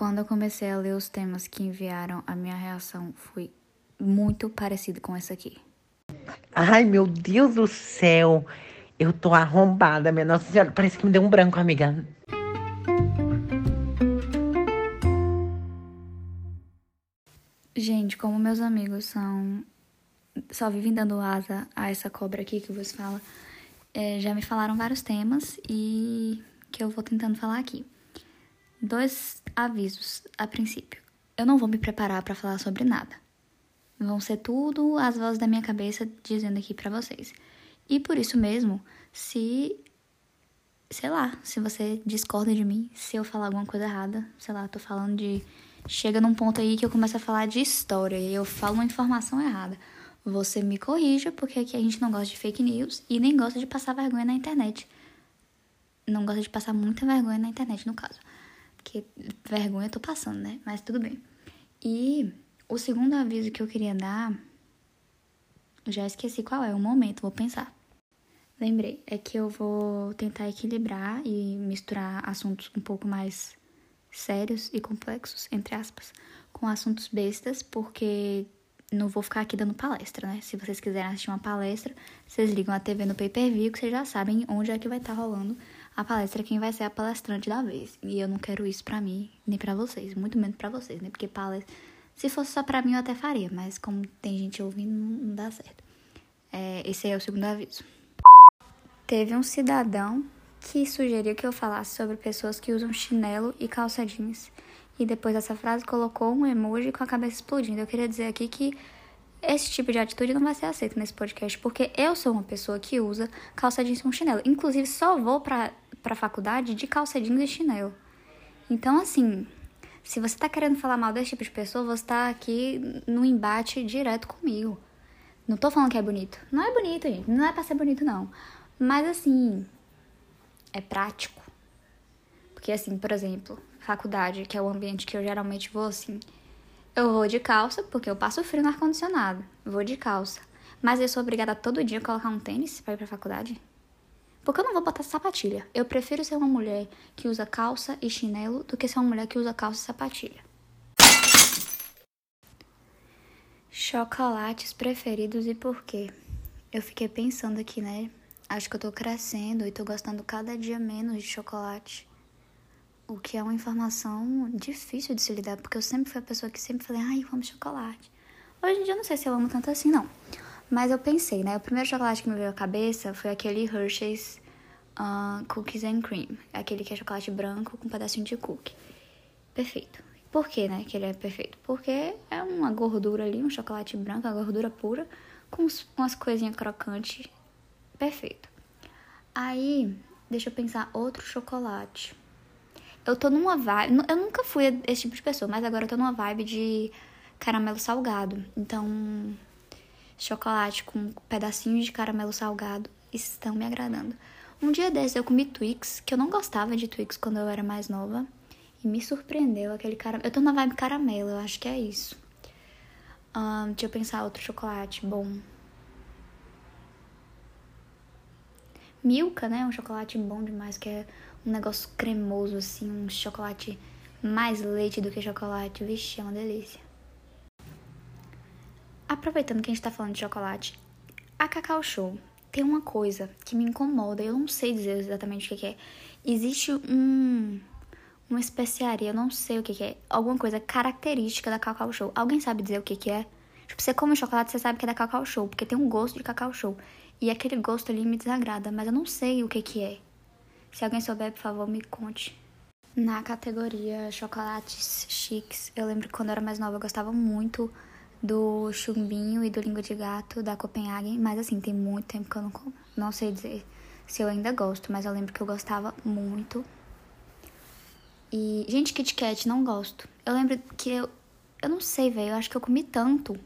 Quando eu comecei a ler os temas que enviaram, a minha reação foi muito parecida com essa aqui. Ai, meu Deus do céu. Eu tô arrombada, minha Nossa Senhora. Parece que me deu um branco, amiga. Gente, como meus amigos são. só vivem dando asa a essa cobra aqui que vos fala, é, já me falaram vários temas e que eu vou tentando falar aqui. Dois avisos a princípio. Eu não vou me preparar para falar sobre nada. Vão ser tudo as vozes da minha cabeça dizendo aqui para vocês. E por isso mesmo, se sei lá, se você discorda de mim, se eu falar alguma coisa errada, sei lá, tô falando de chega num ponto aí que eu começo a falar de história e eu falo uma informação errada. Você me corrija, porque aqui a gente não gosta de fake news e nem gosta de passar vergonha na internet. Não gosta de passar muita vergonha na internet, no caso. Porque vergonha eu tô passando, né? Mas tudo bem. E o segundo aviso que eu queria dar, já esqueci qual é, o momento, vou pensar. Lembrei, é que eu vou tentar equilibrar e misturar assuntos um pouco mais sérios e complexos, entre aspas, com assuntos bestas, porque não vou ficar aqui dando palestra, né? Se vocês quiserem assistir uma palestra, vocês ligam a TV no pay-per-view, que vocês já sabem onde é que vai estar tá rolando a palestra, quem vai ser a palestrante da vez. E eu não quero isso pra mim, nem pra vocês, muito menos pra vocês, né? Porque palestra. Se fosse só pra mim, eu até faria, mas como tem gente ouvindo, não dá certo. É, esse aí é o segundo aviso. Teve um cidadão que sugeriu que eu falasse sobre pessoas que usam chinelo e calça jeans. E depois dessa frase colocou um emoji com a cabeça explodindo. Eu queria dizer aqui que esse tipo de atitude não vai ser aceito nesse podcast, porque eu sou uma pessoa que usa calça jeans com chinelo. Inclusive, só vou pra, pra faculdade de calça jeans e chinelo. Então, assim, se você tá querendo falar mal desse tipo de pessoa, você tá aqui no embate direto comigo. Não tô falando que é bonito. Não é bonito, gente. Não é pra ser bonito, não. Mas, assim, é prático. Porque, assim, por exemplo, faculdade, que é o ambiente que eu geralmente vou, assim eu vou de calça, porque eu passo frio no ar-condicionado. Vou de calça. Mas eu sou obrigada todo dia a colocar um tênis para ir pra faculdade? Porque eu não vou botar sapatilha. Eu prefiro ser uma mulher que usa calça e chinelo do que ser uma mulher que usa calça e sapatilha. Chocolates preferidos e por quê? Eu fiquei pensando aqui, né? Acho que eu tô crescendo e tô gostando cada dia menos de chocolate. O que é uma informação difícil de se lidar, porque eu sempre fui a pessoa que sempre falei, ai, eu amo chocolate. Hoje em dia eu não sei se eu amo tanto assim, não. Mas eu pensei, né? O primeiro chocolate que me veio à cabeça foi aquele Hershey's uh, Cookies and Cream. Aquele que é chocolate branco com um pedacinho de cookie. Perfeito. Por que, né, que ele é perfeito? Porque é uma gordura ali, um chocolate branco, uma gordura pura, com umas coisinhas crocantes. Perfeito. Aí, deixa eu pensar, outro chocolate. Eu tô numa vibe. Eu nunca fui esse tipo de pessoa, mas agora eu tô numa vibe de caramelo salgado. Então, chocolate com pedacinhos de caramelo salgado estão me agradando. Um dia desses eu comi Twix, que eu não gostava de Twix quando eu era mais nova. E me surpreendeu aquele caramelo. Eu tô na vibe caramelo, eu acho que é isso. Um, deixa eu pensar outro chocolate bom. Milka, né? Um chocolate bom demais, que é um negócio cremoso, assim, um chocolate mais leite do que chocolate. Vixe, é uma delícia. Aproveitando que a gente tá falando de chocolate, a Cacau Show tem uma coisa que me incomoda, eu não sei dizer exatamente o que, é. Existe um uma especiaria, eu não sei o que, é, alguma coisa característica da Cacau Show. Alguém sabe dizer o que, que é? Tipo, você come chocolate, você sabe que é da Cacau Show, porque tem um gosto de Cacau Show. E aquele gosto ali me desagrada, mas eu não sei o que, que é. Se alguém souber, por favor, me conte. Na categoria chocolates chiques, eu lembro que quando eu era mais nova eu gostava muito do chumbinho e do língua de gato da Copenhagen, mas assim, tem muito tempo que eu não como. Não sei dizer se eu ainda gosto, mas eu lembro que eu gostava muito. E, gente, Kit Kat, não gosto. Eu lembro que eu. Eu não sei, velho. Eu acho que eu comi tanto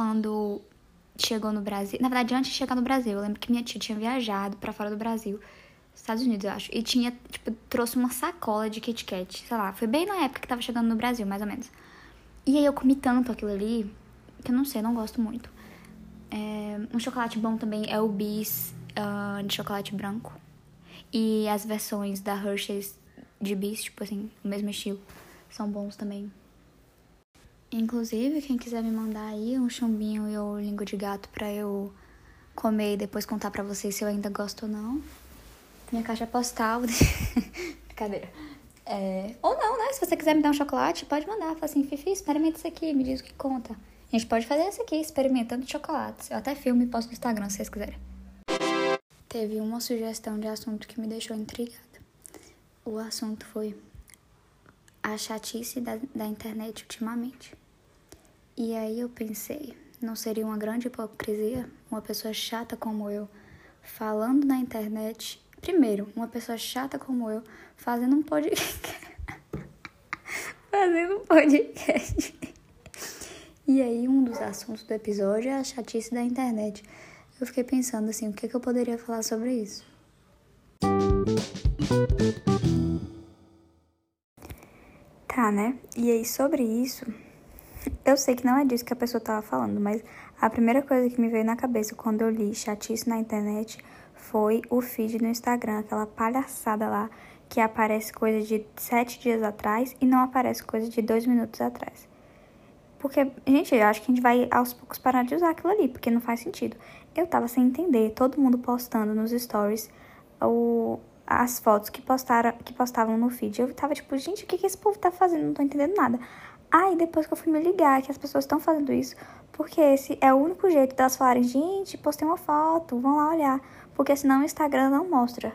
quando chegou no Brasil. Na verdade, antes de chegar no Brasil, eu lembro que minha tia tinha viajado para fora do Brasil. Estados Unidos, eu acho. E tinha, tipo, trouxe uma sacola de Kit Kat. Sei lá, foi bem na época que tava chegando no Brasil, mais ou menos. E aí eu comi tanto aquilo ali, que eu não sei, não gosto muito. É, um chocolate bom também é o Bis uh, de chocolate branco. E as versões da Hershey's de Bis, tipo assim, o mesmo estilo, são bons também. Inclusive, quem quiser me mandar aí um chumbinho e ou língua de gato pra eu comer e depois contar pra vocês se eu ainda gosto ou não. Minha caixa postal. Brincadeira. É... Ou não, né? Se você quiser me dar um chocolate, pode mandar. Fala assim, Fifi, experimenta isso aqui, me diz o que conta. A gente pode fazer isso aqui, experimentando chocolates. Eu até filme e posto no Instagram, se vocês quiserem. Teve uma sugestão de assunto que me deixou intrigada. O assunto foi a chatice da, da internet ultimamente. E aí eu pensei, não seria uma grande hipocrisia uma pessoa chata como eu falando na internet? Primeiro, uma pessoa chata como eu fazendo um podcast. fazendo um podcast. e aí, um dos assuntos do episódio é a chatice da internet. Eu fiquei pensando assim, o que, que eu poderia falar sobre isso? Tá, né? E aí, sobre isso, eu sei que não é disso que a pessoa tava falando, mas a primeira coisa que me veio na cabeça quando eu li chatice na internet foi o feed no Instagram, aquela palhaçada lá que aparece coisa de sete dias atrás e não aparece coisa de dois minutos atrás. Porque, gente, eu acho que a gente vai aos poucos parar de usar aquilo ali, porque não faz sentido. Eu tava sem entender, todo mundo postando nos stories o, as fotos que, postaram, que postavam no feed. Eu tava tipo, gente, o que, que esse povo tá fazendo? Não tô entendendo nada. Aí depois que eu fui me ligar que as pessoas estão fazendo isso, porque esse é o único jeito delas falarem, gente, postei uma foto, vão lá olhar. Porque senão o Instagram não mostra.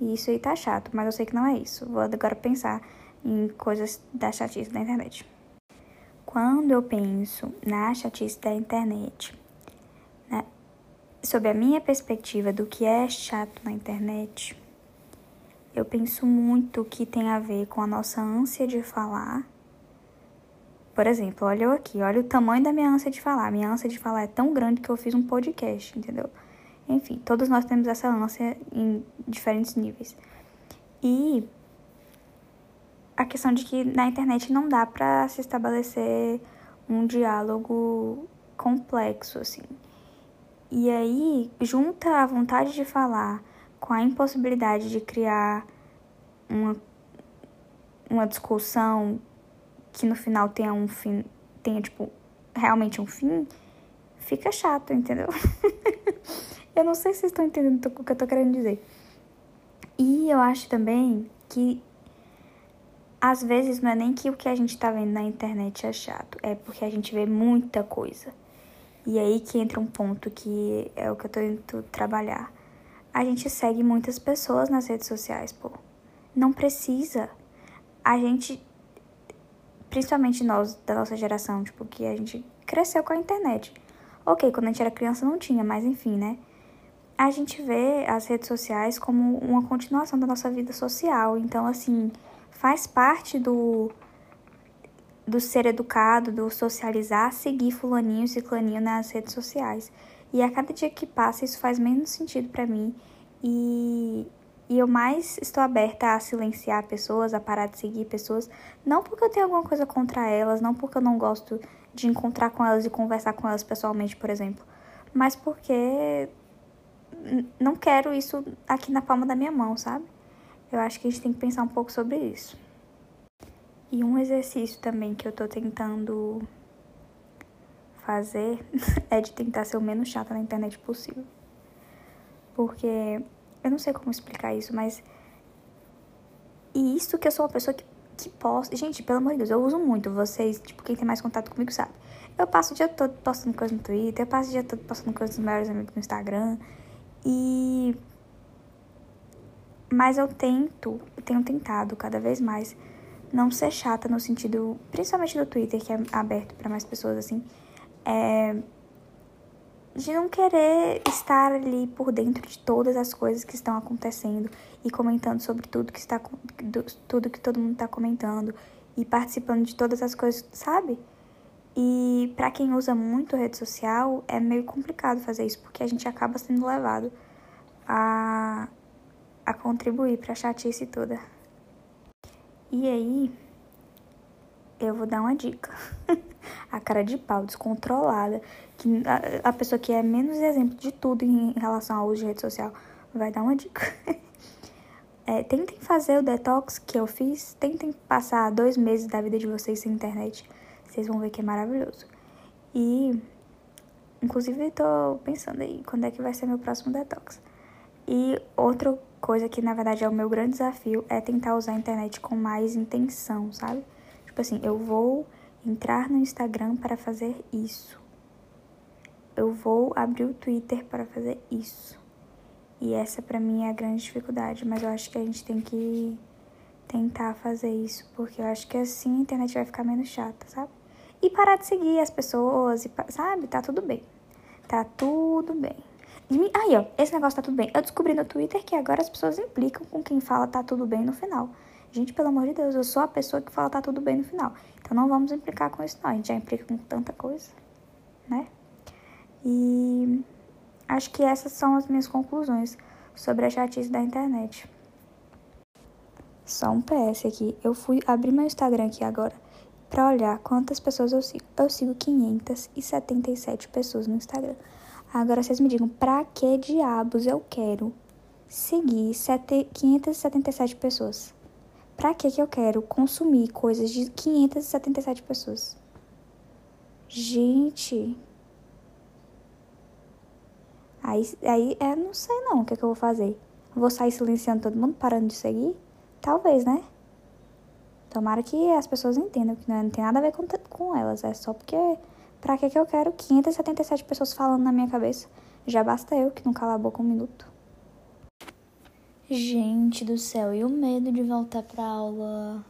E isso aí tá chato, mas eu sei que não é isso. Vou agora pensar em coisas da chatice da internet. Quando eu penso na chatice da internet, né, sob a minha perspectiva do que é chato na internet, eu penso muito que tem a ver com a nossa ânsia de falar. Por exemplo, olha eu aqui, olha o tamanho da minha ânsia de falar. Minha ânsia de falar é tão grande que eu fiz um podcast, entendeu? Enfim, todos nós temos essa ânsia em diferentes níveis. E a questão de que na internet não dá para se estabelecer um diálogo complexo, assim. E aí, junta a vontade de falar com a impossibilidade de criar uma, uma discussão que no final tenha um fim, tenha, tipo, realmente um fim, fica chato, entendeu? eu não sei se vocês estão entendendo o que eu tô querendo dizer. E eu acho também que às vezes não é nem que o que a gente tá vendo na internet é chato, é porque a gente vê muita coisa. E aí que entra um ponto que é o que eu tô indo trabalhar a gente segue muitas pessoas nas redes sociais, pô. Não precisa. A gente, principalmente nós da nossa geração, tipo, que a gente cresceu com a internet. Ok, quando a gente era criança não tinha, mas enfim, né? A gente vê as redes sociais como uma continuação da nossa vida social. Então, assim, faz parte do, do ser educado, do socializar, seguir fulaninho e ciclaninho nas redes sociais. E a cada dia que passa, isso faz menos sentido para mim. E, e eu mais estou aberta a silenciar pessoas, a parar de seguir pessoas. Não porque eu tenho alguma coisa contra elas, não porque eu não gosto de encontrar com elas e conversar com elas pessoalmente, por exemplo. Mas porque não quero isso aqui na palma da minha mão, sabe? Eu acho que a gente tem que pensar um pouco sobre isso. E um exercício também que eu tô tentando fazer é de tentar ser o menos chata na internet possível. Porque eu não sei como explicar isso, mas. E isso que eu sou uma pessoa que, que posta. Gente, pelo amor de Deus, eu uso muito. Vocês, tipo, quem tem mais contato comigo sabe. Eu passo o dia todo postando coisa no Twitter, eu passo o dia todo postando coisas dos meus amigos no Instagram. E. Mas eu tento, eu tenho tentado cada vez mais não ser chata no sentido, principalmente do Twitter, que é aberto para mais pessoas assim é, de não querer estar ali por dentro de todas as coisas que estão acontecendo e comentando sobre tudo que está tudo que todo mundo está comentando e participando de todas as coisas, sabe? E para quem usa muito rede social, é meio complicado fazer isso, porque a gente acaba sendo levado a, a contribuir para a chatice toda. E aí, eu vou dar uma dica. a cara de pau, descontrolada, que a, a, pessoa que é menos exemplo de tudo em relação ao uso de rede social vai dar uma dica. É, tentem fazer o detox que eu fiz. Tentem passar dois meses da vida de vocês sem internet. Vocês vão ver que é maravilhoso. E, inclusive, tô pensando aí quando é que vai ser meu próximo detox. E outra coisa que, na verdade, é o meu grande desafio é tentar usar a internet com mais intenção, sabe? Tipo assim, eu vou entrar no Instagram para fazer isso. Eu vou abrir o Twitter para fazer isso. E essa para mim é a grande dificuldade, mas eu acho que a gente tem que tentar fazer isso, porque eu acho que assim a internet vai ficar menos chata, sabe? E parar de seguir as pessoas, e, sabe? Tá tudo bem. Tá tudo bem. Aí, ó, esse negócio tá tudo bem. Eu descobri no Twitter que agora as pessoas implicam com quem fala tá tudo bem no final. Gente, pelo amor de Deus, eu sou a pessoa que fala tá tudo bem no final. Então não vamos implicar com isso, não. A gente já implica com tanta coisa, né? E acho que essas são as minhas conclusões sobre a chatice da internet. Só um PS aqui. Eu fui abrir meu Instagram aqui agora para olhar quantas pessoas eu sigo. Eu sigo 577 pessoas no Instagram. Agora vocês me digam, pra que diabos eu quero seguir 577 pessoas? Pra que que eu quero consumir coisas de 577 pessoas? Gente. Aí, aí é, não sei não o que, é que eu vou fazer. Vou sair silenciando todo mundo, parando de seguir? Talvez, né? Tomara que as pessoas entendam que não, tem nada a ver com, com elas. É só porque. Pra que, que eu quero 577 pessoas falando na minha cabeça? Já basta eu que não cala a boca um minuto. Gente do céu, e o medo de voltar pra aula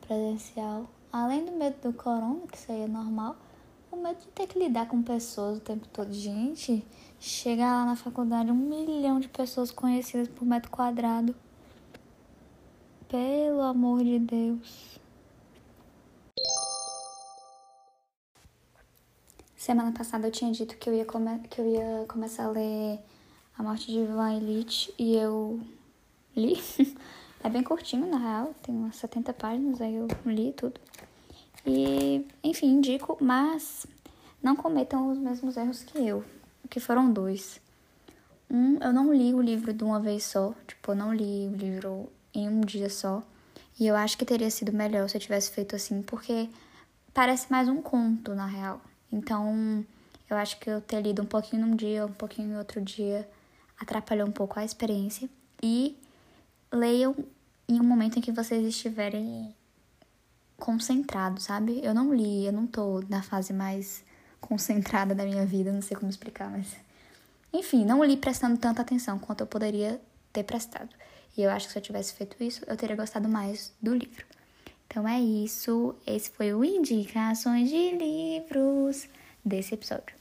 presencial? Além do medo do corona, que isso aí é normal, o medo de ter que lidar com pessoas o tempo todo. Gente, chegar lá na faculdade, um milhão de pessoas conhecidas por metro quadrado. Pelo amor de Deus. Semana passada eu tinha dito que eu ia, que eu ia começar a ler a Morte de Ivan Elite e eu li. é bem curtinho, na real, tem umas 70 páginas, aí eu li tudo. E, enfim, indico, mas não cometam os mesmos erros que eu, que foram dois. Um, eu não li o livro de uma vez só, tipo, eu não li o livro em um dia só. E eu acho que teria sido melhor se eu tivesse feito assim, porque parece mais um conto, na real. Então, eu acho que eu ter lido um pouquinho num dia, um pouquinho em outro dia, atrapalhou um pouco a experiência. E leiam em um momento em que vocês estiverem concentrados, sabe? Eu não li, eu não tô na fase mais concentrada da minha vida, não sei como explicar, mas. Enfim, não li prestando tanta atenção quanto eu poderia ter prestado. E eu acho que se eu tivesse feito isso, eu teria gostado mais do livro. Então é isso. Esse foi o Indicações de Livros desse episódio.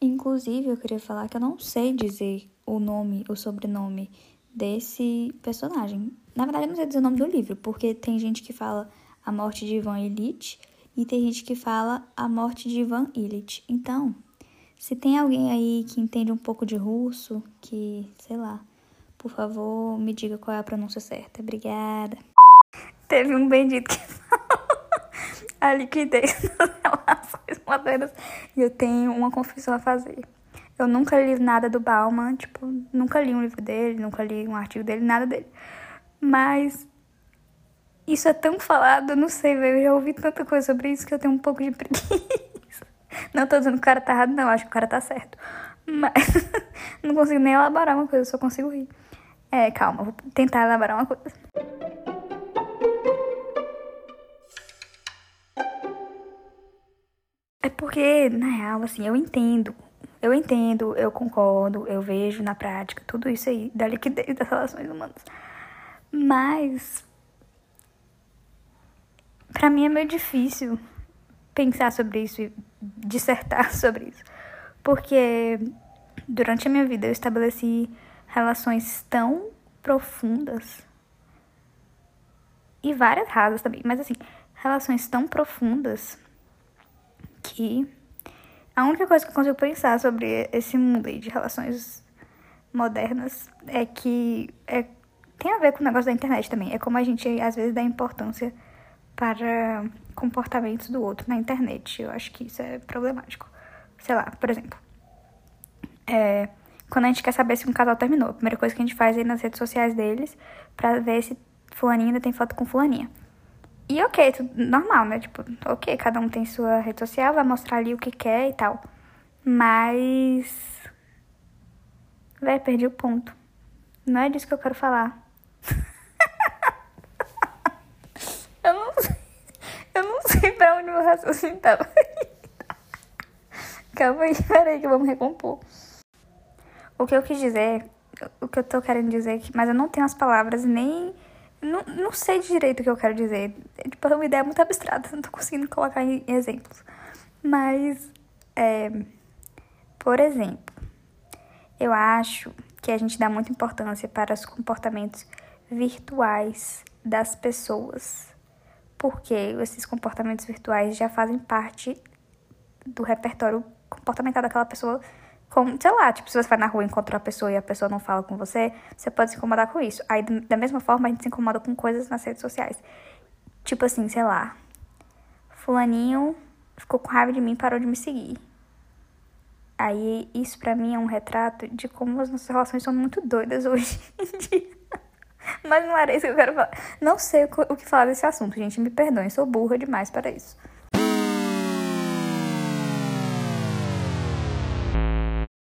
Inclusive, eu queria falar que eu não sei dizer o nome, o sobrenome desse personagem. Na verdade, eu não sei dizer o nome do livro, porque tem gente que fala A Morte de Ivan Illich e tem gente que fala A Morte de Ivan Illich. Então, se tem alguém aí que entende um pouco de russo, que, sei lá, por favor, me diga qual é a pronúncia certa. Obrigada. Teve um bendito que falou a liquidez das relações modernas e eu tenho uma confissão a fazer. Eu nunca li nada do Bauman, tipo, nunca li um livro dele, nunca li um artigo dele, nada dele. Mas isso é tão falado, eu não sei, velho. Eu já ouvi tanta coisa sobre isso que eu tenho um pouco de preguiça. Não tô dizendo que o cara tá errado, não, acho que o cara tá certo. Mas não consigo nem elaborar uma coisa, só consigo rir. É, calma, vou tentar elaborar uma coisa. É porque, na real, assim, eu entendo eu entendo, eu concordo, eu vejo na prática tudo isso aí da liquidez das relações humanas. Mas para mim é meio difícil pensar sobre isso e dissertar sobre isso. Porque durante a minha vida eu estabeleci relações tão profundas e várias rasas também, mas assim, relações tão profundas que a única coisa que eu consigo pensar sobre esse mundo aí de relações modernas é que é, tem a ver com o negócio da internet também. É como a gente às vezes dá importância para comportamentos do outro na internet. Eu acho que isso é problemático. Sei lá, por exemplo, é, quando a gente quer saber se um casal terminou. A primeira coisa que a gente faz é ir nas redes sociais deles pra ver se fulaninho ainda tem foto com fulaninha. E ok, tudo normal, né? Tipo, ok, cada um tem sua rede social, vai mostrar ali o que quer e tal. Mas. Véi, perdi o ponto. Não é disso que eu quero falar. eu não sei. Eu não sei pra onde meu raciocínio tava. Calma aí, peraí que vamos recompor. O que eu quis dizer, o que eu tô querendo dizer, mas eu não tenho as palavras nem não, não sei direito o que eu quero dizer. Tipo, é uma ideia muito abstrata, não tô conseguindo colocar em exemplos. Mas, é, por exemplo, eu acho que a gente dá muita importância para os comportamentos virtuais das pessoas. Porque esses comportamentos virtuais já fazem parte do repertório comportamental daquela pessoa como, sei lá, tipo, se você vai na rua e encontra uma pessoa e a pessoa não fala com você, você pode se incomodar com isso. Aí, da mesma forma, a gente se incomoda com coisas nas redes sociais. Tipo assim, sei lá. Fulaninho ficou com raiva de mim e parou de me seguir. Aí, isso pra mim é um retrato de como as nossas relações são muito doidas hoje em dia. Mas não era isso que eu quero falar. Não sei o que falar desse assunto, gente. Me perdoem, sou burra demais para isso.